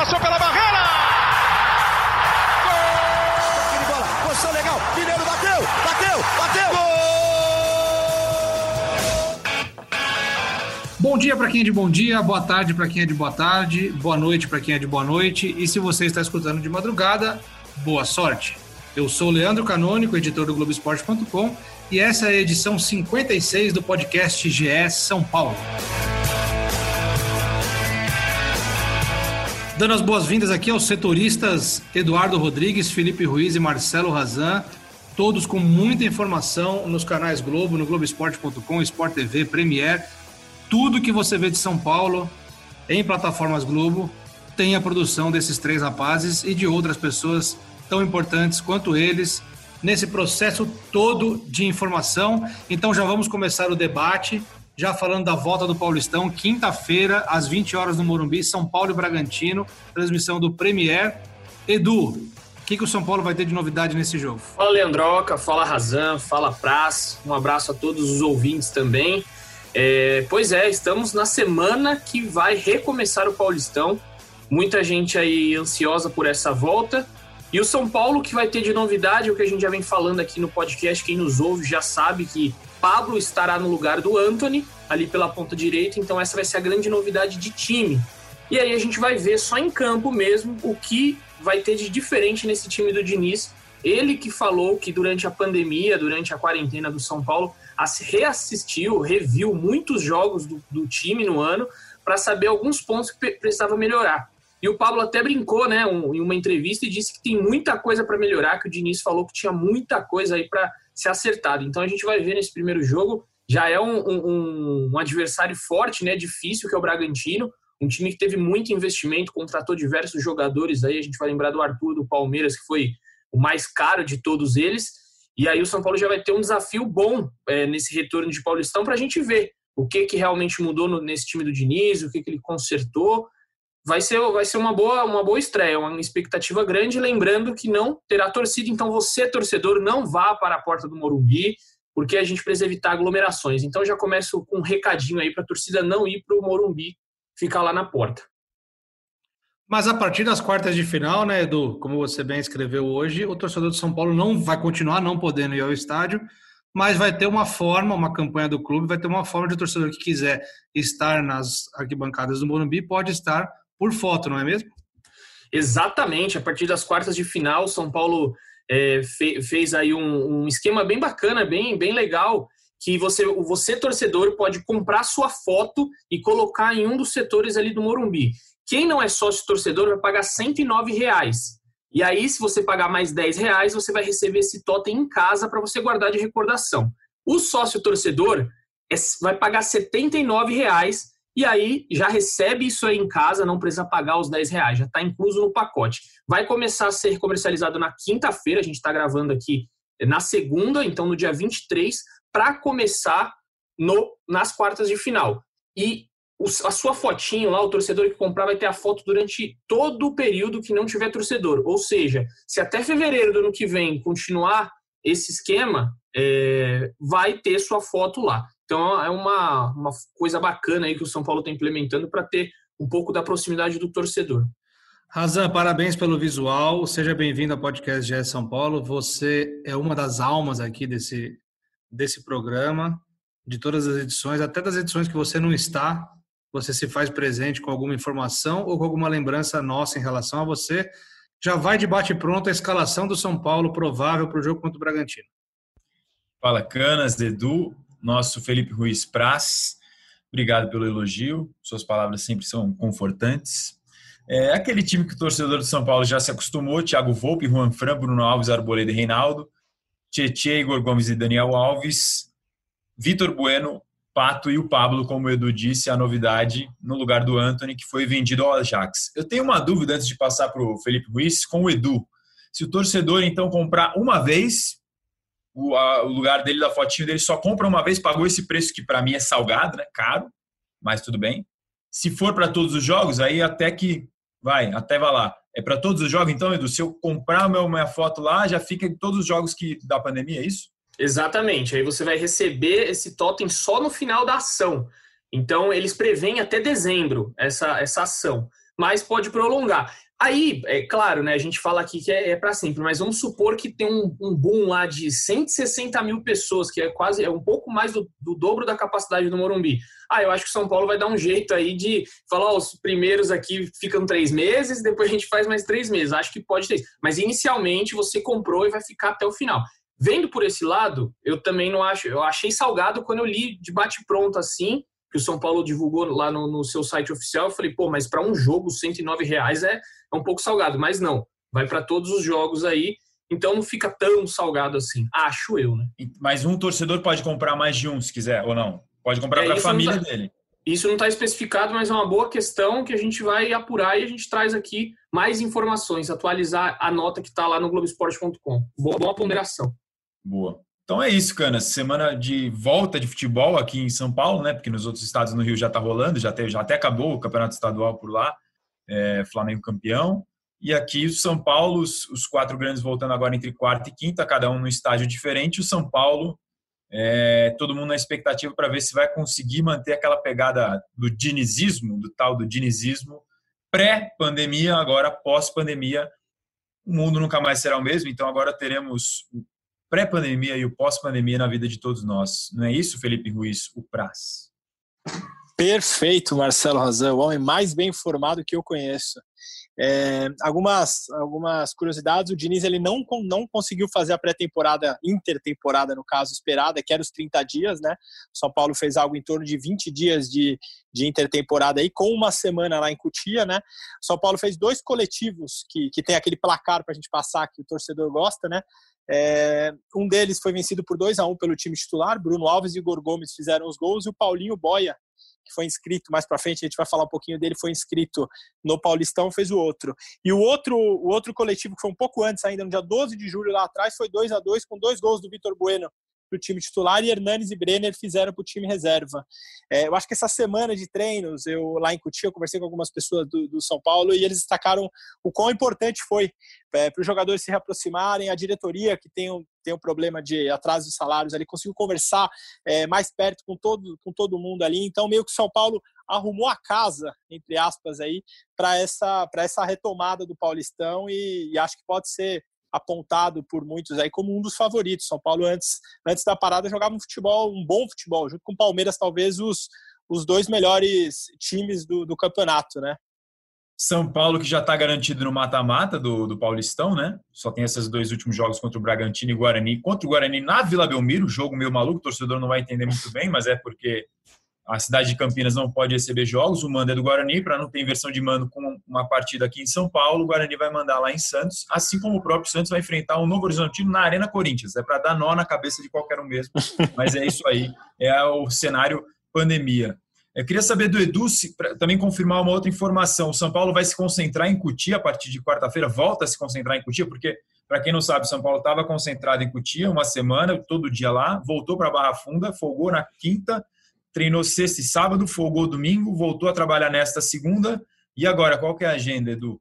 passou pela barreira! Gol! de bola, posição legal, Mineiro bateu, bateu, bateu! Gol! Bom dia para quem é de bom dia, boa tarde para quem é de boa tarde, boa noite para quem é de boa noite. E se você está escutando de madrugada, boa sorte. Eu sou Leandro Canônico, editor do Globoesporte.com, e essa é a edição 56 do podcast GE São Paulo. Dando as boas-vindas aqui aos setoristas Eduardo Rodrigues, Felipe Ruiz e Marcelo Razan, todos com muita informação nos canais Globo, no Globoesporte.com, Sport TV, Premier, tudo que você vê de São Paulo em plataformas Globo tem a produção desses três rapazes e de outras pessoas tão importantes quanto eles nesse processo todo de informação. Então já vamos começar o debate, já falando da volta do Paulistão, quinta-feira, às 20 horas no Morumbi, São Paulo e Bragantino, transmissão do Premier. Edu, o que, que o São Paulo vai ter de novidade nesse jogo? Fala Leandroca, fala Razan, fala Praz, um abraço a todos os ouvintes também. É, pois é, estamos na semana que vai recomeçar o Paulistão. Muita gente aí ansiosa por essa volta. E o São Paulo, que vai ter de novidade, o que a gente já vem falando aqui no podcast, quem nos ouve já sabe que Pablo estará no lugar do Anthony, ali pela ponta direita, então essa vai ser a grande novidade de time. E aí a gente vai ver só em campo mesmo o que vai ter de diferente nesse time do Diniz. Ele que falou que durante a pandemia, durante a quarentena do São Paulo, reassistiu, reviu muitos jogos do, do time no ano para saber alguns pontos que precisava melhorar. E o Pablo até brincou, né, um, em uma entrevista e disse que tem muita coisa para melhorar, que o Diniz falou que tinha muita coisa aí para ser acertado. Então a gente vai ver nesse primeiro jogo, já é um, um, um, adversário forte, né, difícil, que é o Bragantino, um time que teve muito investimento, contratou diversos jogadores aí, a gente vai lembrar do Arthur do Palmeiras, que foi o mais caro de todos eles, e aí o São Paulo já vai ter um desafio bom é, nesse retorno de Paulistão para a gente ver o que, que realmente mudou no, nesse time do Diniz, o que, que ele consertou, vai ser, vai ser uma, boa, uma boa estreia, uma expectativa grande, lembrando que não terá torcida, então você, torcedor, não vá para a porta do Morumbi, porque a gente precisa evitar aglomerações. Então já começo com um recadinho aí para a torcida não ir para o Morumbi, ficar lá na porta. Mas a partir das quartas de final, né, Edu, como você bem escreveu hoje, o torcedor de São Paulo não vai continuar não podendo ir ao estádio, mas vai ter uma forma, uma campanha do clube, vai ter uma forma de o torcedor que quiser estar nas arquibancadas do Morumbi pode estar por foto, não é mesmo? Exatamente. A partir das quartas de final, São Paulo é, fe, fez aí um, um, esquema bem bacana, bem, bem legal, que você, você, torcedor, pode comprar sua foto e colocar em um dos setores ali do Morumbi. Quem não é sócio torcedor vai pagar 109 reais. E aí, se você pagar mais 10 reais, você vai receber esse totem em casa para você guardar de recordação. O sócio torcedor é, vai pagar 79 reais e aí já recebe isso aí em casa, não precisa pagar os 10 reais, já está incluso no pacote. Vai começar a ser comercializado na quinta-feira, a gente está gravando aqui na segunda, então no dia 23, para começar no, nas quartas de final. E a sua fotinho lá, o torcedor que comprar vai ter a foto durante todo o período que não tiver torcedor. Ou seja, se até fevereiro do ano que vem continuar esse esquema, é, vai ter sua foto lá. Então é uma, uma coisa bacana aí que o São Paulo está implementando para ter um pouco da proximidade do torcedor. Razan, parabéns pelo visual. Seja bem-vindo ao podcast GE São Paulo. Você é uma das almas aqui desse, desse programa, de todas as edições, até das edições que você não está, você se faz presente com alguma informação ou com alguma lembrança nossa em relação a você. Já vai de bate-pronto a escalação do São Paulo provável para o jogo contra o Bragantino. Fala, Canas, Edu nosso Felipe Ruiz Praz. Obrigado pelo elogio, suas palavras sempre são confortantes. É aquele time que o torcedor do São Paulo já se acostumou: Thiago Volpe, Juan Fran, Bruno Alves, Arboleda e Reinaldo, Tietê, Igor Gomes e Daniel Alves, Vitor Bueno, Pato e o Pablo, como o Edu disse, a novidade no lugar do Anthony, que foi vendido ao Ajax. Eu tenho uma dúvida antes de passar para o Felipe Ruiz com o Edu. Se o torcedor, então, comprar uma vez, o, a, o, lugar dele da fotinho dele só compra uma vez, pagou esse preço que para mim é salgado, né? Caro, mas tudo bem. Se for para todos os jogos, aí até que vai, até vai lá. É para todos os jogos, então, Edu? Se eu comprar meu, minha foto lá, já fica em todos os jogos que da pandemia, é isso? Exatamente. Aí você vai receber esse totem só no final da ação. Então, eles preveem até dezembro essa, essa ação. mas pode prolongar. Aí, é claro, né, a gente fala aqui que é, é para sempre, mas vamos supor que tem um, um, boom lá de 160 mil pessoas, que é quase é um pouco mais do, do, dobro da capacidade do Morumbi. Ah, eu acho que São Paulo vai dar um jeito aí de falar, ó, os primeiros aqui ficam três meses, depois a gente faz mais três meses. Acho que pode ter. Mas inicialmente você comprou e vai ficar até o final. Vendo por esse lado, eu também não acho. Eu achei salgado quando eu li de bate-pronto assim, que o São Paulo divulgou lá no, no seu site oficial. Eu falei, pô, mas para um jogo, 109 reais é, é um pouco salgado. Mas não, vai para todos os jogos aí. Então não fica tão salgado assim, acho eu, né? Mas um torcedor pode comprar mais de um, se quiser, ou não? Pode comprar é, para a família tá, dele. Isso não está especificado, mas é uma boa questão que a gente vai apurar e a gente traz aqui mais informações, atualizar a nota que está lá no Globoesporte.com. Boa, boa ponderação. Boa. Então é isso, Canas. Semana de volta de futebol aqui em São Paulo, né? Porque nos outros estados no Rio já está rolando, já, teve, já até acabou o campeonato estadual por lá, é, Flamengo campeão. E aqui o São Paulo, os, os, quatro grandes voltando agora entre quarta e quinta, cada um no estágio diferente. O São Paulo, é, todo mundo na expectativa para ver se vai conseguir manter aquela pegada do dinizismo, do tal do dinizismo, pré-pandemia, agora pós-pandemia. O mundo nunca mais será o mesmo, então agora teremos pré-pandemia e o pós-pandemia na vida de todos nós. Não é isso, Felipe Ruiz, o Praz? Perfeito, Marcelo Razão, o homem mais bem informado que eu conheço. É, algumas, algumas curiosidades, o Diniz ele não, não conseguiu fazer a pré-temporada, intertemporada no caso, esperada, que era os 30 dias, né? O São Paulo fez algo em torno de 20 dias de, de intertemporada aí, com uma semana lá em Cutia, né? O São Paulo fez dois coletivos que, que tem aquele placar para a gente passar que o torcedor gosta, né? É, um deles foi vencido por 2 a 1 um pelo time titular. Bruno Alves e Igor Gomes fizeram os gols e o Paulinho Boia, que foi inscrito mais para frente, a gente vai falar um pouquinho dele, foi inscrito no Paulistão, fez o outro. E o outro, o outro coletivo que foi um pouco antes ainda, no dia 12 de julho lá atrás, foi 2 a 2 com dois gols do Vitor Bueno para o time titular e Hernanes e Brenner fizeram para o time reserva. É, eu acho que essa semana de treinos, eu lá em Cutia, eu conversei com algumas pessoas do, do São Paulo e eles destacaram o quão importante foi é, para os jogadores se reaproximarem, a diretoria que tem um, tem um problema de atraso de salários ali, conseguiu conversar é, mais perto com todo, com todo mundo ali, então meio que o São Paulo arrumou a casa, entre aspas, aí, para essa, essa retomada do Paulistão e, e acho que pode ser apontado por muitos aí como um dos favoritos. São Paulo antes, antes da parada jogava um futebol, um bom futebol, junto com o Palmeiras talvez os, os dois melhores times do, do campeonato, né? São Paulo que já está garantido no mata-mata do, do Paulistão, né? Só tem esses dois últimos jogos contra o Bragantino e Guarani. Contra o Guarani na Vila Belmiro, jogo meio maluco, o torcedor não vai entender muito bem, mas é porque a cidade de Campinas não pode receber jogos, o mando é do Guarani, para não ter inversão de mando com uma partida aqui em São Paulo, o Guarani vai mandar lá em Santos, assim como o próprio Santos vai enfrentar o Novo Horizontino na Arena Corinthians. É para dar nó na cabeça de qualquer um mesmo, mas é isso aí, é o cenário pandemia. Eu queria saber do Edu, também confirmar uma outra informação. O São Paulo vai se concentrar em Cutia a partir de quarta-feira, volta a se concentrar em Cutia, porque, para quem não sabe, São Paulo estava concentrado em Cutia uma semana, todo dia lá, voltou para Barra Funda, folgou na quinta, treinou sexta e sábado, folgou domingo, voltou a trabalhar nesta segunda. E agora, qual que é a agenda, Edu?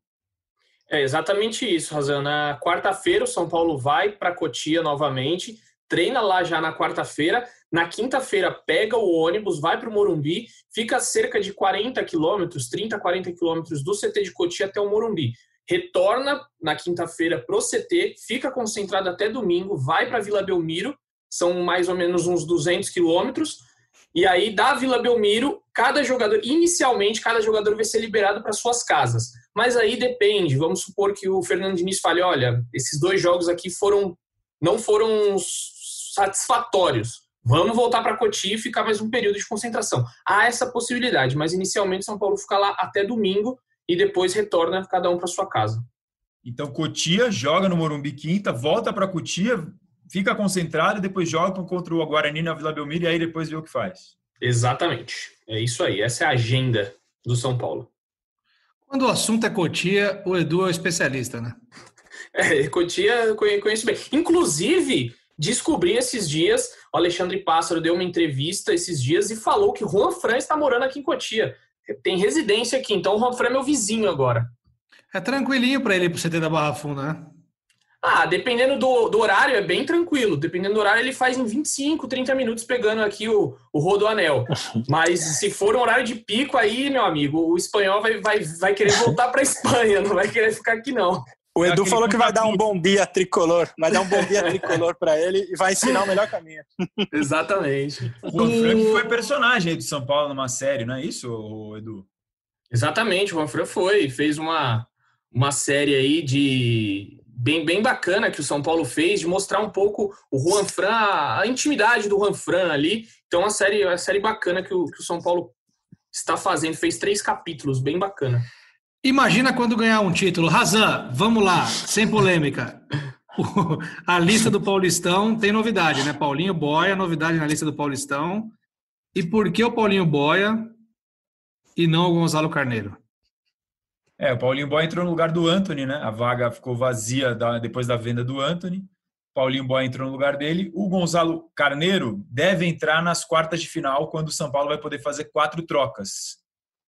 É exatamente isso, Razan. Na quarta-feira, o São Paulo vai para Cotia novamente, treina lá já na quarta-feira. Na quinta-feira, pega o ônibus, vai para o Morumbi, fica cerca de 40 quilômetros, 30, 40 quilômetros do CT de Cotia até o Morumbi. Retorna na quinta-feira para o CT, fica concentrado até domingo, vai para Vila Belmiro, são mais ou menos uns 200 quilômetros e aí, da Vila Belmiro, cada jogador, inicialmente, cada jogador vai ser liberado para suas casas. Mas aí depende. Vamos supor que o Fernando Diniz fale: olha, esses dois jogos aqui foram não foram satisfatórios. Vamos voltar para Cotia e ficar mais um período de concentração. Há essa possibilidade, mas inicialmente São Paulo fica lá até domingo e depois retorna cada um para sua casa. Então Cotia joga no Morumbi quinta, volta para Cotia, fica concentrado e depois joga contra o Guarani na Vila Belmiro e aí depois vê o que faz. Exatamente. É isso aí. Essa é a agenda do São Paulo. Quando o assunto é Cotia, o Edu é o especialista, né? É, Cotia conheço bem. Inclusive, descobri esses dias, o Alexandre Pássaro deu uma entrevista esses dias e falou que Juan Fran está morando aqui em Cotia. Tem residência aqui, então o Juan Fran é meu vizinho agora. É tranquilinho para ele ir pro CT da Barra Funda, né? Ah, dependendo do, do horário, é bem tranquilo. Dependendo do horário, ele faz em 25, 30 minutos pegando aqui o, o rodoanel. Mas se for um horário de pico aí, meu amigo, o espanhol vai, vai, vai querer voltar para Espanha, não vai querer ficar aqui não. O Edu falou que vai dar um bom dia tricolor, vai dar um bom dia tricolor para ele e vai ensinar o melhor caminho. Exatamente. O Juan foi personagem do São Paulo numa série, não é isso, Edu? Exatamente, o Juan foi, fez uma, uma série aí de bem, bem bacana que o São Paulo fez, de mostrar um pouco o Juan Fran, a, intimidade do Juan Fran ali. Então, uma série, uma série bacana que o, que o São Paulo está fazendo, fez três capítulos, bem bacana. Imagina quando ganhar um título. Razan, vamos lá, sem polêmica. a lista do Paulistão tem novidade, né? Paulinho Boia, novidade na lista do Paulistão. E por que o Paulinho Boia e não o Gonzalo Carneiro? É, o Paulinho Boia entrou no lugar do Anthony, né? A vaga ficou vazia depois da venda do Anthony. Paulinho Boia entrou no lugar dele. O Gonzalo Carneiro deve entrar nas quartas de final, quando o São Paulo vai poder fazer quatro trocas.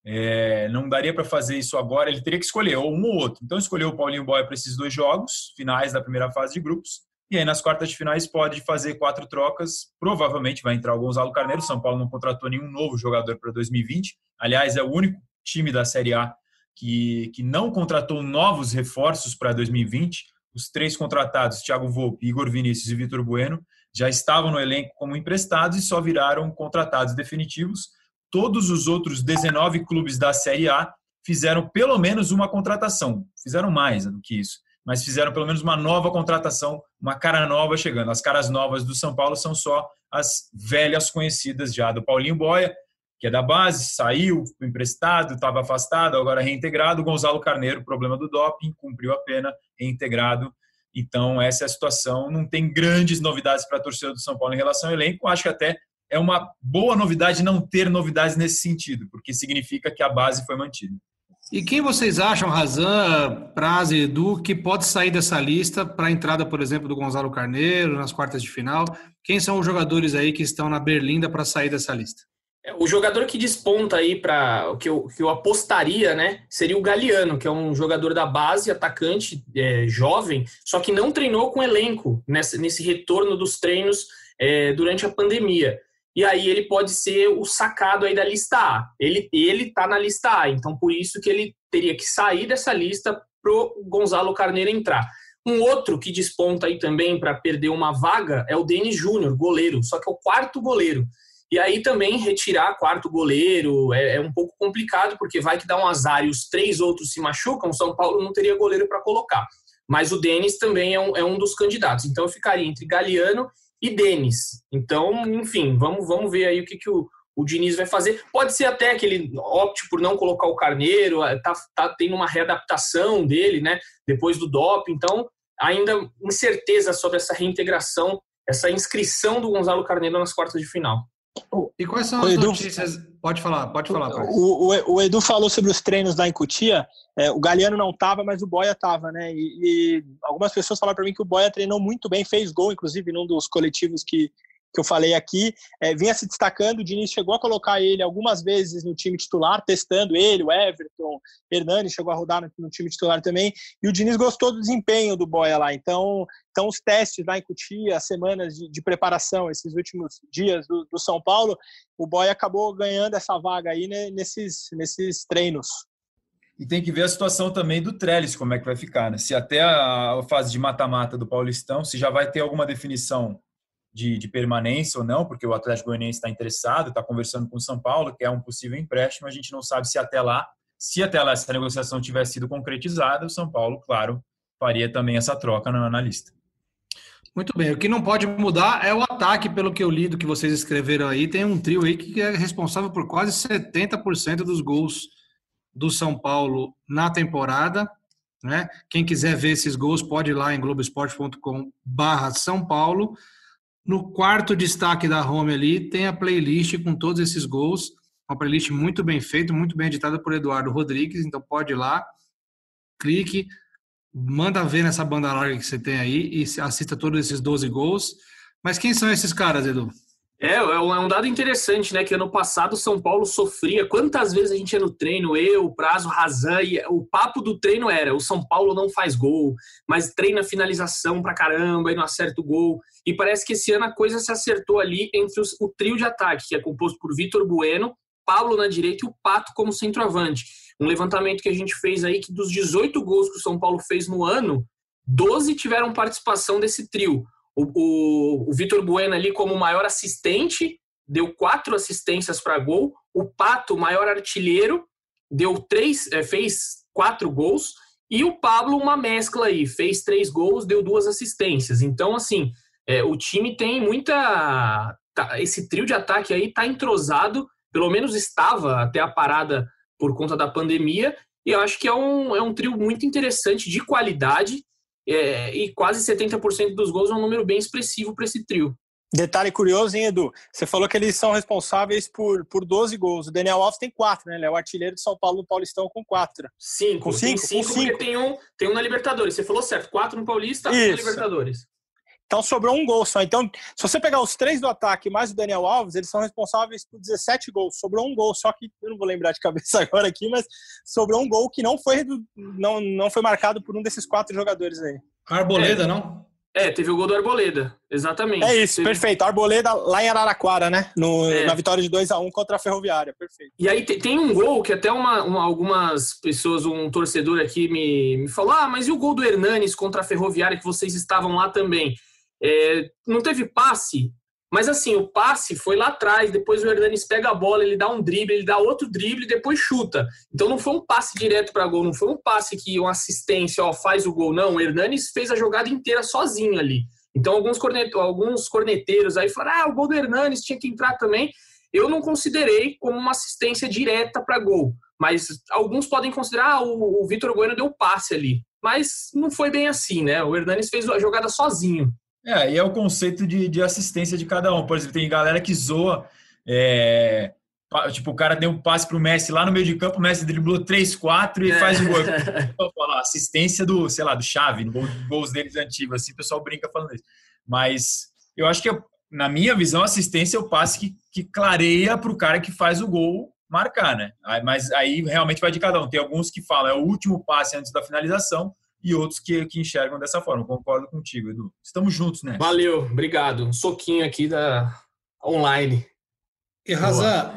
É, não daria para fazer isso agora, ele teria que escolher ou um ou outro. Então escolheu o Paulinho Boia para esses dois jogos, finais da primeira fase de grupos. E aí nas quartas de finais pode fazer quatro trocas. Provavelmente vai entrar o Gonzalo Carneiro. São Paulo não contratou nenhum novo jogador para 2020. Aliás, é o único time da Série A que, que não contratou novos reforços para 2020. Os três contratados, Thiago Volpe, Igor Vinícius e Vitor Bueno, já estavam no elenco como emprestados e só viraram contratados definitivos todos os outros 19 clubes da Série A fizeram pelo menos uma contratação. Fizeram mais do que isso, mas fizeram pelo menos uma nova contratação, uma cara nova chegando. As caras novas do São Paulo são só as velhas conhecidas já do Paulinho Boia, que é da base, saiu emprestado, estava afastado, agora reintegrado. Gonzalo Carneiro, problema do doping, cumpriu a pena, reintegrado. Então, essa é a situação. Não tem grandes novidades para a torcida do São Paulo em relação ao elenco. Acho que até é uma boa novidade não ter novidades nesse sentido, porque significa que a base foi mantida. E quem vocês acham, Razan, Praze Edu, que pode sair dessa lista para a entrada, por exemplo, do Gonzalo Carneiro nas quartas de final? Quem são os jogadores aí que estão na berlinda para sair dessa lista? É, o jogador que desponta aí para o que que eu apostaria, né, seria o Galeano, que é um jogador da base, atacante, é, jovem, só que não treinou com elenco nesse, nesse retorno dos treinos é, durante a pandemia e aí ele pode ser o sacado aí da lista A. Ele ele tá na lista A, então por isso que ele teria que sair dessa lista pro Gonzalo Carneiro entrar. Um outro que desponta aí também para perder uma vaga é o Denis Júnior, goleiro, só que é o quarto goleiro. E aí também retirar quarto goleiro é, é, um pouco complicado, porque vai que dá um azar e os três outros se machucam, São Paulo não teria goleiro para colocar. Mas o Denis também é um, é um dos candidatos. Então eu ficaria entre Galeano e Denis. Então, enfim, vamos, vamos ver aí o que, que o, o Diniz vai fazer. Pode ser até que ele opte por não colocar o Carneiro, é, tá, tá tendo uma readaptação dele, né, depois do DOP. Então, ainda incerteza sobre essa reintegração, essa inscrição do Gonzalo Carneiro nas quartas de final. E quais são as Edu, notícias? Pode falar, pode falar. O, o, o, Edu falou sobre os treinos lá em. É, o Galeano não estava, mas o Boia estava, né? E, e, algumas pessoas falaram para mim que o Boia treinou muito bem, fez gol, inclusive, num dos coletivos que, que eu falei aqui, é, vinha se destacando. O Diniz chegou a colocar ele algumas vezes no time titular, testando ele, o Everton, Hernani chegou a rodar no, no, time titular também. E o Diniz gostou do desempenho do Boia lá. Então, então os testes lá em Cutia, as semanas de, de preparação, esses últimos dias do, do, São Paulo, o Boia acabou ganhando essa vaga aí né, nesses, nesses treinos. E tem que ver a situação também do Trellis, como é que vai ficar, né? Se até a fase de mata-mata do Paulistão, se já vai ter alguma definição de, de, permanência ou não, porque o Atlético Goianiense está interessado, está conversando com o São Paulo, que é um possível empréstimo. A gente não sabe se até lá, se até lá essa negociação tivesse sido concretizada, o São Paulo, claro, faria também essa troca na, na lista. Muito bem. O que não pode mudar é o ataque, pelo que eu li do que vocês escreveram aí. Tem um trio aí que é responsável por quase 70% dos gols do São Paulo na temporada. Né? Quem quiser ver esses gols pode ir lá em globesport.com barra São Paulo. No quarto destaque da home ali tem a playlist com todos esses gols, uma playlist muito bem feita, muito bem editada por Eduardo Rodrigues, então pode ir lá, clique, manda ver nessa banda larga que você tem aí e assista todos esses 12 gols. Mas quem são esses caras, Edu? É, é um dado interessante, né? Que ano passado São Paulo sofria. Quantas vezes a gente ia no treino, eu, o Prazo, Razan, e o papo do treino era: o São Paulo não faz gol, mas treina finalização pra caramba e não acerta o gol. E parece que esse ano a coisa se acertou ali entre os, o trio de ataque, que é composto por Vitor Bueno, Pablo na direita e o Pato como centroavante. Um levantamento que a gente fez aí que dos 18 gols que o São Paulo fez no ano, 12 tiveram participação desse trio. O, o, o Vitor Bueno ali como maior assistente, deu quatro assistências para gol. O Pato, maior artilheiro, deu três, é, fez quatro gols. E o Pablo, uma mescla aí, fez três gols, deu duas assistências. Então, assim, é, o time tem muita. Tá, esse trio de ataque aí tá entrosado, pelo menos estava até a parada por conta da pandemia. E eu acho que é um, é um trio muito interessante, de qualidade, é, e quase 70% dos gols é um número bem expressivo para esse trio. Detalhe curioso, hein, Edu? Você falou que eles são responsáveis por, por 12 gols. O Daniel Alves tem 4, né? Ele é o artilheiro de São Paulo no Paulistão com 4. 5. Com 5? Cinco, com cinco, porque tem um, tem um na Libertadores. Você falou certo. 4 no Paulista, 1 na Libertadores. Então sobrou um gol só. Então, se você pegar os três do ataque mais o Daniel Alves, eles são responsáveis por 17 gols. Sobrou um gol, só que eu não vou lembrar de cabeça agora aqui, mas sobrou um gol que não foi, não, não foi marcado por um desses quatro jogadores aí. Arboleda, é. não? É, teve o gol do Arboleda, exatamente. É isso, teve... perfeito. Arboleda lá em Araraquara, né? No, é. Na vitória de 2 a 1 um contra a Ferroviária, perfeito. E aí tem um gol que até uma, uma, algumas pessoas, um torcedor aqui me, me falou: ah, mas e o gol do Hernanes contra a Ferroviária que vocês estavam lá também? É, não teve passe, mas assim, o passe foi lá atrás, depois o Hernanes pega a bola, ele dá um drible, ele dá outro drible e depois chuta. Então não foi um passe direto para gol, não foi um passe que uma assistência, ó, faz o gol, não. O Hernanes fez a jogada inteira sozinho ali. Então alguns, cornet, alguns corneteiros aí falaram: ah, o gol do Hernanes tinha que entrar também. Eu não considerei como uma assistência direta para gol, mas alguns podem considerar ah, o, o Vitor Bueno deu passe ali. Mas não foi bem assim, né? O Hernanes fez a jogada sozinho. É, e é o conceito de, de assistência de cada um. Por exemplo, tem galera que zoa. É, tipo, o cara deu um passe pro Messi lá no meio de campo, o Messi driblou 3, 4 e é. faz o gol. falar, assistência do, sei lá, do Chave, no gols deles antigos, assim, o pessoal brinca falando isso. Mas eu acho que, na minha visão, assistência é o passe que, que clareia pro cara que faz o gol marcar, né? Mas aí realmente vai de cada um. Tem alguns que falam, é o último passe antes da finalização, e outros que, que enxergam dessa forma. Concordo contigo, Edu. Estamos juntos, né? Valeu, obrigado. Um soquinho aqui da online. E Razan,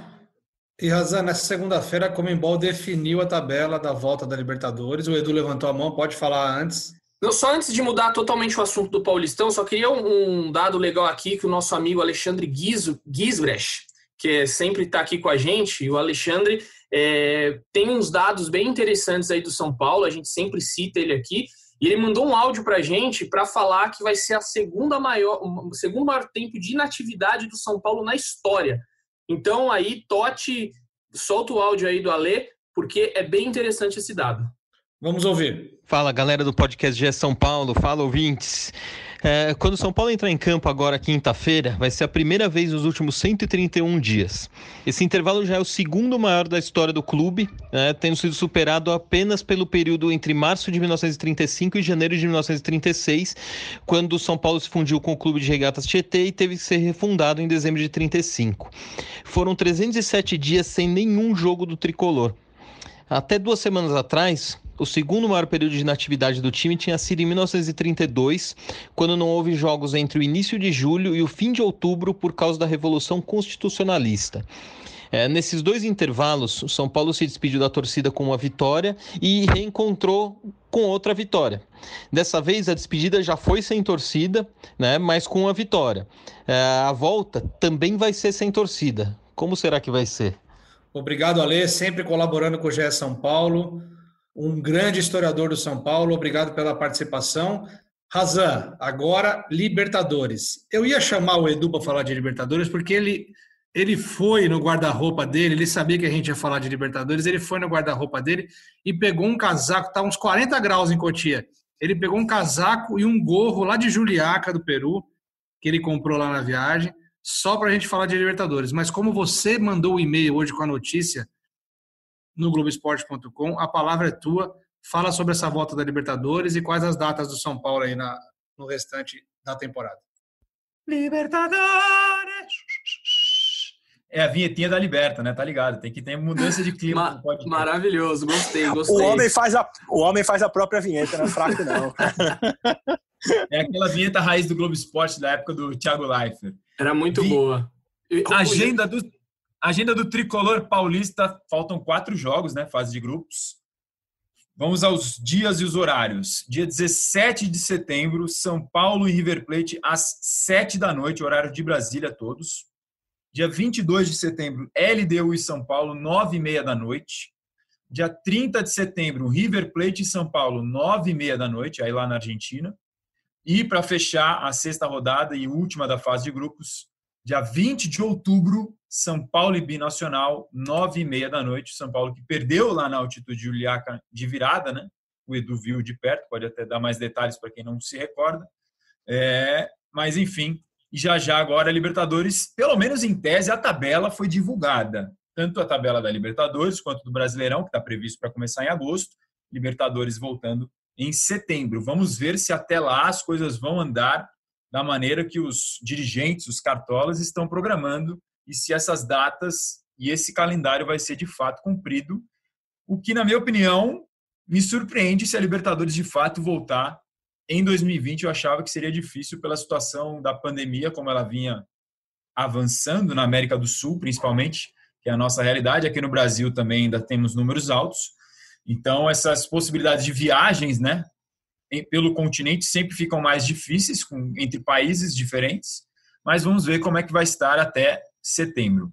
e Razan, nessa segunda-feira a Comembol definiu a tabela da volta da Libertadores. O Edu levantou a mão, pode falar antes. Não, só antes de mudar totalmente o assunto do Paulistão, só queria um, dado legal aqui que o nosso amigo Alexandre Gisbrecht, que sempre está aqui com a gente, o Alexandre é, tem uns dados bem interessantes aí do São Paulo, a gente sempre cita ele aqui, e ele mandou um áudio para a gente para falar que vai ser a segunda maior, o segundo maior tempo de inatividade do São Paulo na história. Então aí, Totti, solta o áudio aí do Alê, porque é bem interessante esse dado. Vamos ouvir. Fala galera do podcast GE São Paulo, fala ouvintes. É, quando São Paulo entrar em campo agora, quinta-feira, vai ser a primeira vez nos últimos 131 dias. Esse intervalo já é o segundo maior da história do clube, né, tendo sido superado apenas pelo período entre março de 1935 e janeiro de 1936, quando o São Paulo se fundiu com o Clube de Regatas Tietê e teve que ser refundado em dezembro de 35. Foram 307 dias sem nenhum jogo do tricolor. Até duas semanas atrás, o segundo maior período de inatividade do time tinha sido em 1932, quando não houve jogos entre o início de julho e o fim de outubro por causa da Revolução Constitucionalista. É, nesses dois intervalos, o São Paulo se despediu da torcida com uma vitória e reencontrou com outra vitória. Dessa vez a despedida já foi sem torcida, né, mas com uma vitória. É, a volta também vai ser sem torcida. Como será que vai ser? Obrigado, Alê, sempre colaborando com o GE São Paulo um grande historiador do São Paulo. Obrigado pela participação. Razan, agora Libertadores. Eu ia chamar o Edu para falar de Libertadores porque ele ele foi no guarda-roupa dele, ele sabia que a gente ia falar de Libertadores, ele foi no guarda-roupa dele e pegou um casaco, tá uns 40 graus em Cotia. Ele pegou um casaco e um gorro lá de Juliaca, do Peru, que ele comprou lá na viagem, só para a gente falar de Libertadores. Mas como você mandou o e-mail hoje com a notícia, no Globoesporte.com. A palavra é tua. Fala sobre essa volta da Libertadores e quais as datas do São Paulo aí na, no restante da temporada. Libertadores! É a vinhetinha da Liberta, né? Tá ligado? Tem que ter mudança de clima. Ma maravilhoso, gostei, gostei. O homem, faz a, o homem faz a própria vinheta, não é fraco, não. é aquela vinheta raiz do Globo Esporte da época do Thiago Leifert. Era muito Vi... boa. Agenda do, agenda do tricolor paulista, faltam quatro jogos, né? Fase de grupos. Vamos aos dias e os horários. Dia 17 de setembro, São Paulo e River Plate, às 7 da noite, horário de Brasília, todos. Dia 22 de setembro, LDU e São Paulo, 9 e meia da noite. Dia 30 de setembro, River Plate e São Paulo, 9 e meia da noite, aí lá na Argentina. E para fechar a sexta rodada e última da fase de grupos, dia 20 de outubro, São Paulo e Binacional, 9 e meia da noite. São Paulo que perdeu lá na altitude de Juliaca de virada, né? O Edu viu de perto, pode até dar mais detalhes para quem não se recorda. É, mas, enfim, já já agora a Libertadores, pelo menos em tese, a tabela foi divulgada. Tanto a tabela da Libertadores quanto do Brasileirão, que está previsto para começar em agosto. Libertadores voltando em setembro. Vamos ver se até lá as coisas vão andar da maneira que os dirigentes, os cartolas, estão programando e se essas datas e esse calendário vai ser de fato cumprido. O que, na minha opinião, me surpreende se a Libertadores de fato voltar em 2020 eu achava que seria difícil pela situação da pandemia, como ela vinha avançando na América do Sul, principalmente, que é a nossa realidade. Aqui no Brasil também ainda temos números altos. Então, essas possibilidades de viagens, né, pelo continente sempre ficam mais difíceis com, entre países diferentes. Mas vamos ver como é que vai estar até setembro.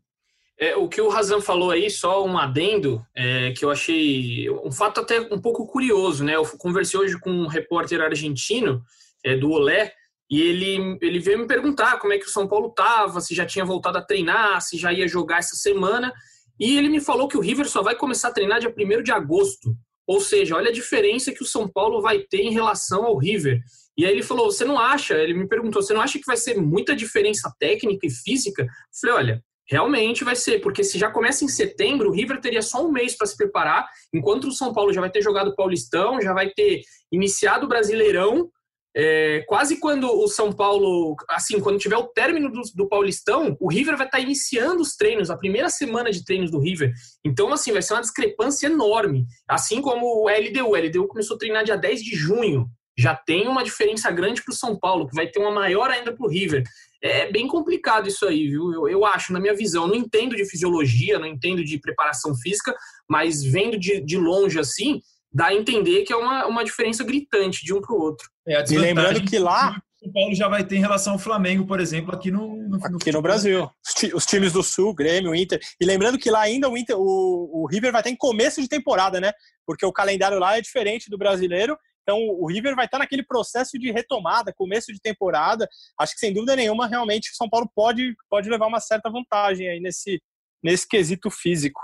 É, o que o Razan falou aí, só um adendo, é, que eu achei um fato até um pouco curioso, né? Eu conversei hoje com um repórter argentino é, do Olé e ele, ele veio me perguntar como é que o São Paulo estava, se já tinha voltado a treinar, se já ia jogar essa semana. E ele me falou que o River só vai começar a treinar dia 1 de agosto. Ou seja, olha a diferença que o São Paulo vai ter em relação ao River. E aí ele falou: Você não acha? Ele me perguntou: Você não acha que vai ser muita diferença técnica e física? Eu falei: Olha, realmente vai ser, porque se já começa em setembro, o River teria só um mês para se preparar, enquanto o São Paulo já vai ter jogado Paulistão, já vai ter iniciado o Brasileirão. É, quase quando o São Paulo, assim, quando tiver o término do, do, Paulistão, o River vai estar tá iniciando os treinos, a primeira semana de treinos do River. Então, assim, vai ser uma discrepância enorme. Assim como o LDU. O LDU começou a treinar dia 10 de junho. Já tem uma diferença grande para o São Paulo, que vai ter uma maior ainda para o River. É bem complicado isso aí, viu? Eu, eu acho, na minha visão. Não entendo de fisiologia, não entendo de preparação física, mas vendo de, de longe assim, dá a entender que é uma, uma diferença gritante de um para o outro. É, e lembrando que lá. O Paulo já vai ter em relação ao Flamengo, por exemplo, aqui no, no aqui no, Brasil. Os times do Sul, Grêmio, Inter. E lembrando que lá ainda o Inter, o, o River vai ter em começo de temporada, né? Porque o calendário lá é diferente do brasileiro então, o River vai estar naquele processo de retomada, começo de temporada. Acho que, sem dúvida nenhuma, realmente o São Paulo pode, pode levar uma certa vantagem aí nesse, nesse quesito físico.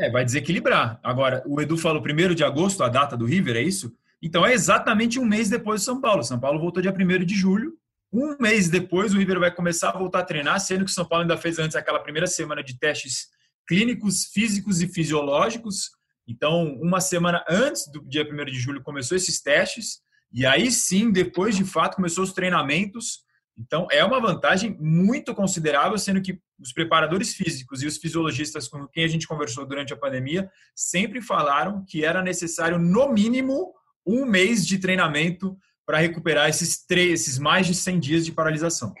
É, vai desequilibrar. Agora, o Edu falou primeiro de agosto, a data do River, é isso? Então, é exatamente um mês depois do São Paulo. São Paulo voltou dia 1 de julho. Um mês depois, o River vai começar a voltar a treinar, sendo que o São Paulo ainda fez antes aquela primeira semana de testes clínicos, físicos e fisiológicos então, uma semana antes do dia 1 de julho começou esses testes, e aí sim, depois de fato, começou os treinamentos. Então, é uma vantagem muito considerável, sendo que os preparadores físicos e os fisiologistas com quem a gente conversou durante a pandemia sempre falaram que era necessário, no mínimo, um mês de treinamento para recuperar esses, três, esses mais de 100 dias de paralisação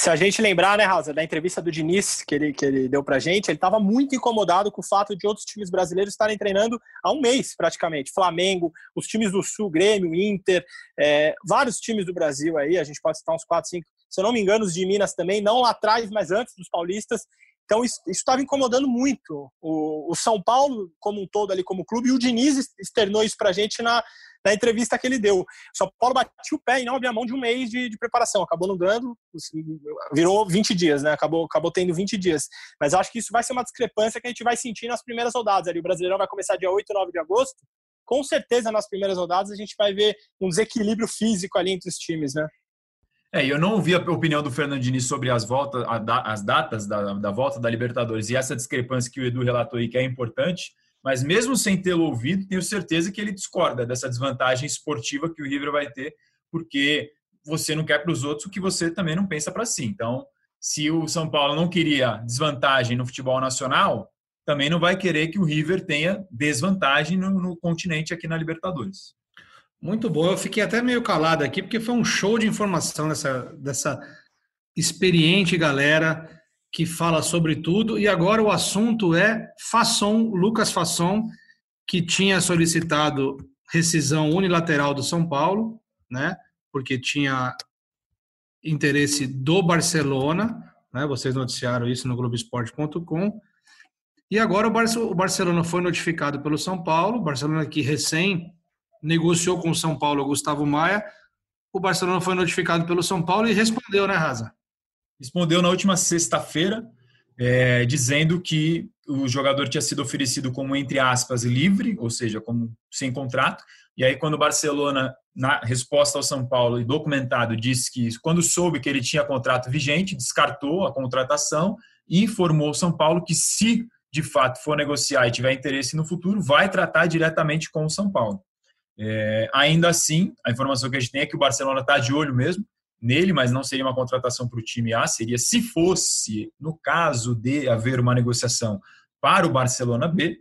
se a gente lembrar, né, Raza, da entrevista do Diniz que ele, que ele deu pra gente, ele estava muito incomodado com o fato de outros times brasileiros estarem treinando há um mês, praticamente. Flamengo, os times do Sul, Grêmio, Inter, é, vários times do Brasil aí, a gente pode citar uns 4, 5, se eu não me engano, os de Minas também, não lá atrás, mas antes dos paulistas. Então, isso estava incomodando muito o, o, São Paulo como um todo ali, como clube, e o Diniz externou isso pra gente na, na entrevista que ele deu. São Paulo batia o pé e não abria mão de um mês de, de, preparação. Acabou não dando, virou 20 dias, né? Acabou, acabou tendo 20 dias. Mas acho que isso vai ser uma discrepância que a gente vai sentir nas primeiras rodadas. Ali, o Brasileirão vai começar dia 8 e 9 de agosto. Com certeza, nas primeiras rodadas, a gente vai ver um desequilíbrio físico ali entre os times, né? É, eu não ouvi a opinião do Fernandini sobre as voltas, as datas da, da volta da Libertadores e essa discrepância que o Edu relatou aí, que é importante. Mas mesmo sem tê-lo ouvido, tenho certeza que ele discorda dessa desvantagem esportiva que o River vai ter, porque você não quer para os outros o que você também não pensa para si. Então, se o São Paulo não queria desvantagem no futebol nacional, também não vai querer que o River tenha desvantagem no, no continente aqui na Libertadores. Muito bom. Eu fiquei até meio calado aqui, porque foi um show de informação dessa, dessa experiente galera que fala sobre tudo. E agora o assunto é Fasson, Lucas Fasson, que tinha solicitado rescisão unilateral do São Paulo, né? Porque tinha interesse do Barcelona, né? Vocês noticiaram isso no Globoesporte.com. E agora o Barcelona foi notificado pelo São Paulo, Barcelona que recém negociou com o São Paulo Gustavo Maia. O Barcelona foi notificado pelo São Paulo e respondeu, né, Raza? Respondeu na última sexta-feira, é, dizendo que o jogador tinha sido oferecido como, entre aspas, livre, ou seja, como sem contrato. E aí, quando o Barcelona, na resposta ao São Paulo e documentado, disse que, quando soube que ele tinha contrato vigente, descartou a contratação e informou o São Paulo que, se de fato for negociar e tiver interesse no futuro, vai tratar diretamente com o São Paulo. É, ainda assim, a informação que a gente tem é que o Barcelona está de olho mesmo nele, mas não seria uma contratação para o time A, seria se fosse, no caso de haver uma negociação para o Barcelona B.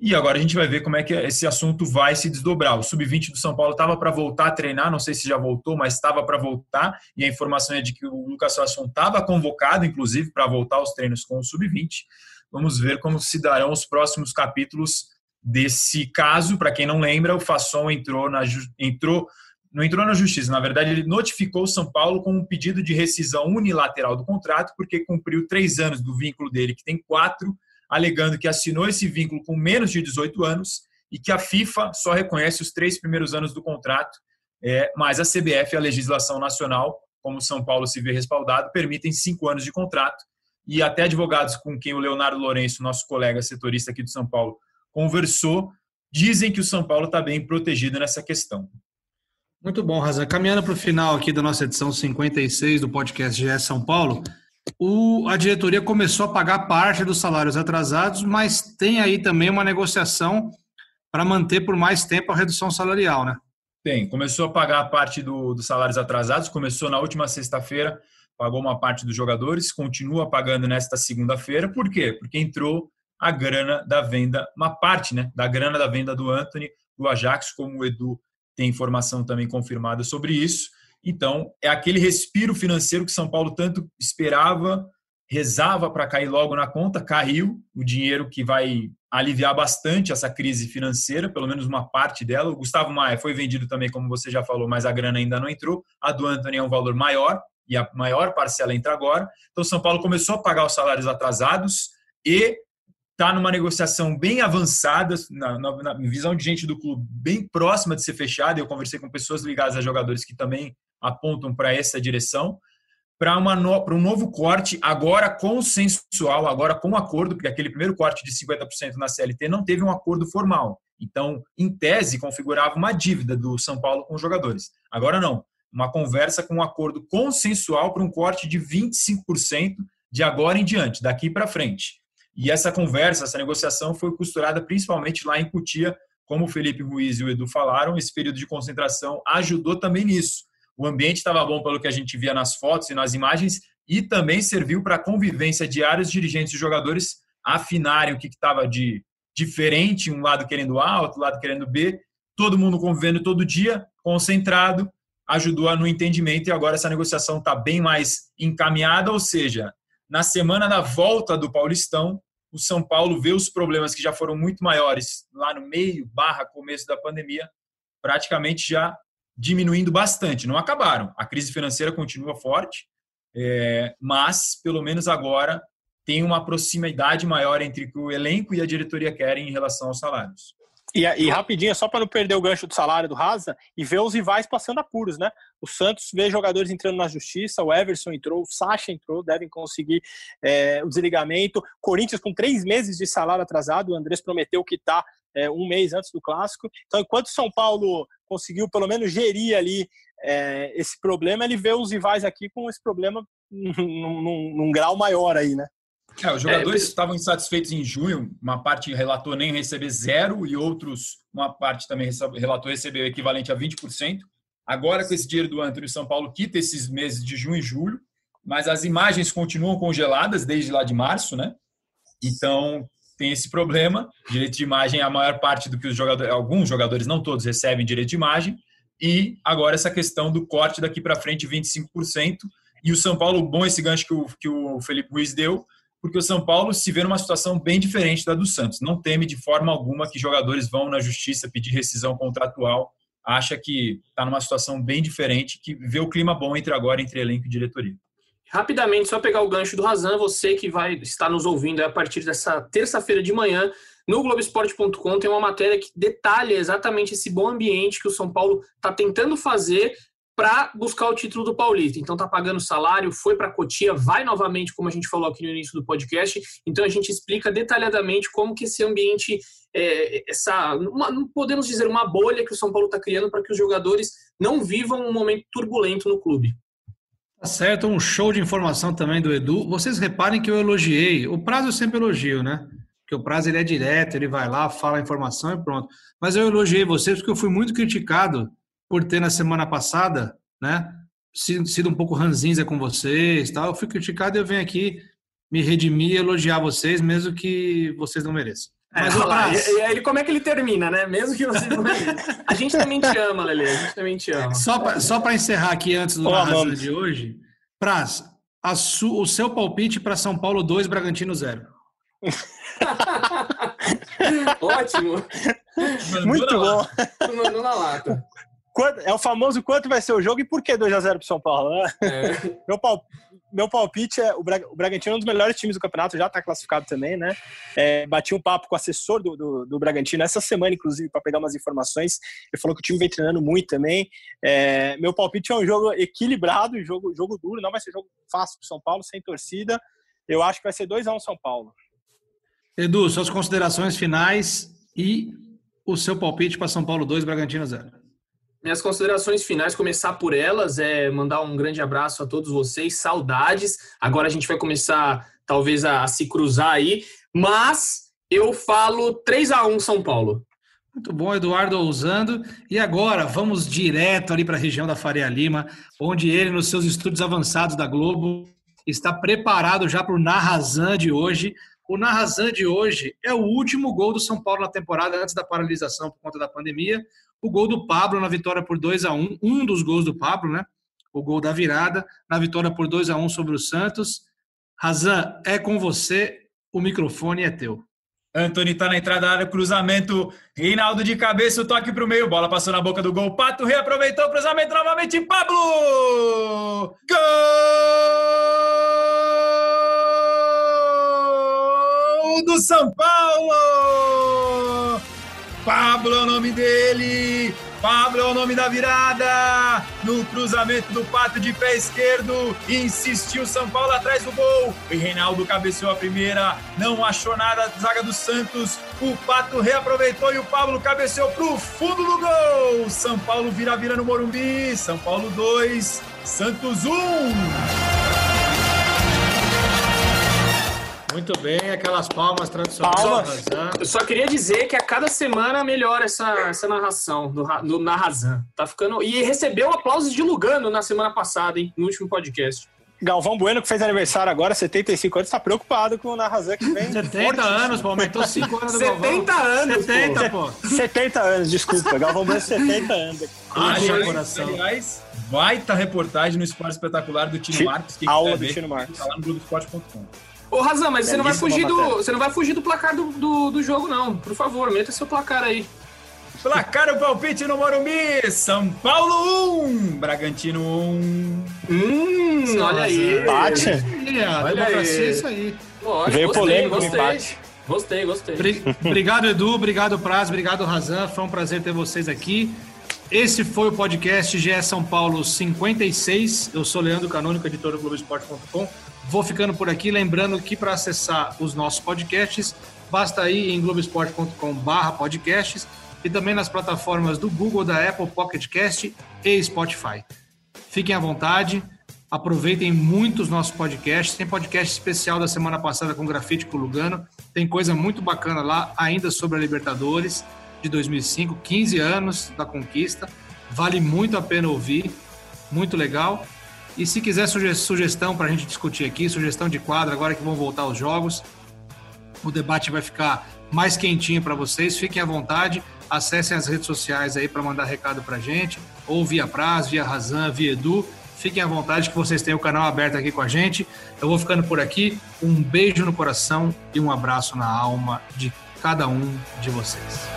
E agora a gente vai ver como é que esse assunto vai se desdobrar. O sub-20 do São Paulo estava para voltar a treinar, não sei se já voltou, mas estava para voltar. E a informação é de que o Lucas Fasson estava convocado, inclusive, para voltar aos treinos com o sub-20. Vamos ver como se darão os próximos capítulos desse caso. Para quem não lembra, o Fasson entrou na entrou não entrou na justiça, na verdade ele notificou o São Paulo com um pedido de rescisão unilateral do contrato porque cumpriu três anos do vínculo dele, que tem quatro, alegando que assinou esse vínculo com menos de 18 anos e que a FIFA só reconhece os três primeiros anos do contrato, é, mas a CBF, a legislação nacional, como São Paulo se vê respaldado, permitem cinco anos de contrato e até advogados com quem o Leonardo Lourenço, nosso colega setorista aqui do São Paulo, conversou, dizem que o São Paulo está bem protegido nessa questão. Muito bom, Razan. Caminhando para o final aqui da nossa edição 56 do podcast GE São Paulo, o, a diretoria começou a pagar parte dos salários atrasados, mas tem aí também uma negociação para manter por mais tempo a redução salarial, né? Tem. Começou a pagar a parte do, dos salários atrasados, começou na última sexta-feira, pagou uma parte dos jogadores, continua pagando nesta segunda-feira. Por quê? Porque entrou a grana da venda, uma parte né, da grana da venda do Anthony, do Ajax, como o Edu tem informação também confirmada sobre isso. Então, é aquele respiro financeiro que São Paulo tanto esperava, rezava para cair logo na conta, caiu o dinheiro que vai aliviar bastante essa crise financeira, pelo menos uma parte dela. O Gustavo Maia foi vendido também, como você já falou, mas a grana ainda não entrou. A do Anthony é um valor maior e a maior parcela entra agora. Então, São Paulo começou a pagar os salários atrasados e está numa negociação bem avançada, na, na, na, visão de gente do clube, bem próxima de ser fechada. Eu conversei com pessoas ligadas a jogadores que também apontam para essa direção, para no, um novo corte, agora consensual, agora com acordo, porque aquele primeiro corte de 50% na CLT não teve um acordo formal. Então, em tese, configurava uma dívida do São Paulo com os jogadores. Agora não. Uma conversa com um acordo consensual para um corte de 25% de agora em diante, daqui para frente. E essa conversa, essa negociação foi costurada principalmente lá em Cutia, como o Felipe Ruiz e o Edu falaram, esse período de concentração ajudou também nisso. O ambiente estava bom pelo que a gente via nas fotos e nas imagens e também serviu para a convivência diária dos dirigentes e jogadores afinarem o que estava de diferente, um lado querendo A, outro lado querendo B, todo mundo convivendo todo dia, concentrado, ajudou no entendimento e agora essa negociação está bem mais encaminhada, ou seja, na semana da volta do Paulistão, o São Paulo vê os problemas que já foram muito maiores lá no meio, barra começo da pandemia, praticamente já diminuindo bastante. Não acabaram. A crise financeira continua forte, é, mas pelo menos agora tem uma proximidade maior entre o que o elenco e a diretoria querem em relação aos salários. E, e rapidinho, só para não perder o gancho do salário do Raza, e ver os rivais passando apuros, né? O Santos vê jogadores entrando na justiça, o Everson entrou, o Sacha entrou, devem conseguir é, o desligamento. Corinthians com três meses de salário atrasado, o Andrés prometeu que está é, um mês antes do clássico. Então, enquanto São Paulo conseguiu pelo menos gerir ali é, esse problema, ele vê os rivais aqui com esse problema num, num, num grau maior aí, né? É, os jogadores é, estavam insatisfeitos em junho, uma parte relatou nem receber zero e outros, uma parte também relatou receber o equivalente a 20%. Agora, com esse dinheiro do Antônio, São Paulo quita esses meses de junho e julho mas as imagens continuam congeladas desde lá de março, né? Então tem esse problema. Direito de imagem, a maior parte do que os jogadores, alguns jogadores, não todos, recebem direito de imagem. E agora essa questão do corte daqui para frente, 25%. E o São Paulo, bom esse gancho que o, que o Felipe Ruiz deu, porque o São Paulo se vê numa situação bem diferente da do Santos. Não teme de forma alguma que jogadores vão na justiça pedir rescisão contratual. Acha que está numa situação bem diferente, que vê o clima bom entre agora, entre elenco e diretoria. Rapidamente, só pegar o gancho do Razan, você que vai estar nos ouvindo a partir dessa terça-feira de manhã, no Globoesporte.com tem uma matéria que detalha exatamente esse bom ambiente que o São Paulo está tentando fazer para buscar o título do Paulista. Então tá pagando salário, foi para Cotia, vai novamente, como a gente falou aqui no início do podcast. Então a gente explica detalhadamente como que esse ambiente, é, essa, uma, podemos dizer, uma bolha que o São Paulo está criando para que os jogadores não vivam um momento turbulento no clube. Tá certo, um show de informação também do Edu. Vocês reparem que eu elogiei. O prazo eu sempre elogio, né? Porque o prazo ele é direto, ele vai lá, fala a informação e pronto. Mas eu elogiei vocês porque eu fui muito criticado por ter na semana passada, né, sido um pouco ranzinza com vocês, tal. Eu fui criticado e eu venho aqui me redimir e elogiar vocês, mesmo que vocês não mereçam. É, Mas lá, e, ele, como é que ele termina, né? Mesmo que você não A gente também te ama, Lele. A gente também te ama. Só para só encerrar aqui antes do oh, de hoje, Praz, su, o seu palpite para São Paulo 2, Bragantino 0. Ótimo. Muito bom. Mandou na lata é o famoso quanto vai ser o jogo e por que 2x0 pro São Paulo, né? É. Meu, pal, meu palpite é o, o Bragantino é um dos melhores times do campeonato, já está classificado também, né? É, bati um papo com o assessor do, do, do Bragantino essa semana, inclusive, para pegar umas informações. Ele falou que o time vem treinando muito também. É, meu palpite é um jogo equilibrado, jogo, jogo duro, não vai ser jogo fácil pro São Paulo, sem torcida. Eu acho que vai ser 2x1 São Paulo. Edu, suas considerações finais e o seu palpite para São Paulo 2, Bragantino 0. Minhas considerações finais, começar por elas, é mandar um grande abraço a todos vocês, saudades. Agora a gente vai começar, talvez, a, a se cruzar aí, mas eu falo 3 a 1 São Paulo. Muito bom, Eduardo ousando. E agora vamos direto ali para a região da Faria Lima, onde ele, nos seus estudos avançados da Globo, está preparado já para o Narrazan de hoje. O Narrazan de hoje é o último gol do São Paulo na temporada antes da paralisação por conta da pandemia o gol do Pablo na vitória por 2 a 1 um dos gols do Pablo, né? O gol da virada, na vitória por 2 a 1 sobre o Santos. Razan, é com você, o microfone é teu. Antony tá na entrada da área, cruzamento. Reinaldo de cabeça, o toque para o meio. Bola passou na boca do gol. Pato reaproveitou o cruzamento novamente. Pablo! Gol do São Paulo! Pablo é o nome dele. Pablo é o nome da virada. No cruzamento do Pato de pé esquerdo. Insistiu São Paulo atrás do gol. E Reinaldo cabeceou a primeira. Não achou nada zaga do Santos. O Pato reaproveitou e o Pablo cabeceou pro fundo do gol. São Paulo vira vira no Morumbi. São Paulo 2, Santos 1. Um. Muito bem, aquelas palmas tradicionais. Palmas. Eu só queria dizer que a cada semana melhora essa, essa narração do, do Narrazan. Tá ficando. E recebeu aplausos de Lugano na semana passada, hein? No último podcast. Galvão Bueno, que fez aniversário agora, 75 anos, tá preocupado com o Narrazan que vem. 70 anos, pô, aumentou 5 anos do 70 Galvão. anos, 70, pô. 70 anos, desculpa. Galvão Bueno, 70 anos. Haja coração. Aliás, baita reportagem no Esporte Espetacular do Tino Marcos. Aula do Tino Marcos. Tá lá no Globoesporte.com. Ô, Razan, mas você não vai fugir do. Você não vai fugir do placar do, do, do, jogo, não. Por favor, meta seu placar aí. Placar o palpite no Morumbi. São Paulo 1, Bragantino 1. Hum, Nossa, olha aí. Empate. Olha aí. É isso aí. Lógico, Veio gostei, polêmico gostei. empate. Gostei, gostei. Obrigado, Edu. Obrigado, Praz. Obrigado, Razan. Foi um prazer ter vocês aqui. Esse foi o podcast GE São Paulo 56. Eu sou Leandro Canônico, editor do Globoesporte.com. Vou ficando por aqui, lembrando que para acessar os nossos podcasts, basta ir em globesport.com/podcasts e também nas plataformas do Google, da Apple Pocket Cast e Spotify. Fiquem à vontade, aproveitem muito os nossos podcasts. Tem podcast especial da semana passada com Grafite com Lugano. Tem coisa muito bacana lá, ainda sobre a Libertadores de 2005, 15 anos da conquista. Vale muito a pena ouvir, muito legal. E se quiser sugestão para a gente discutir aqui, sugestão de quadro, agora que vão voltar os jogos, o debate vai ficar mais quentinho para vocês. Fiquem à vontade, acessem as redes sociais aí para mandar recado para a gente, ou via Praz, via Razan, via Edu. Fiquem à vontade que vocês têm o canal aberto aqui com a gente. Eu vou ficando por aqui. Um beijo no coração e um abraço na alma de cada um de vocês.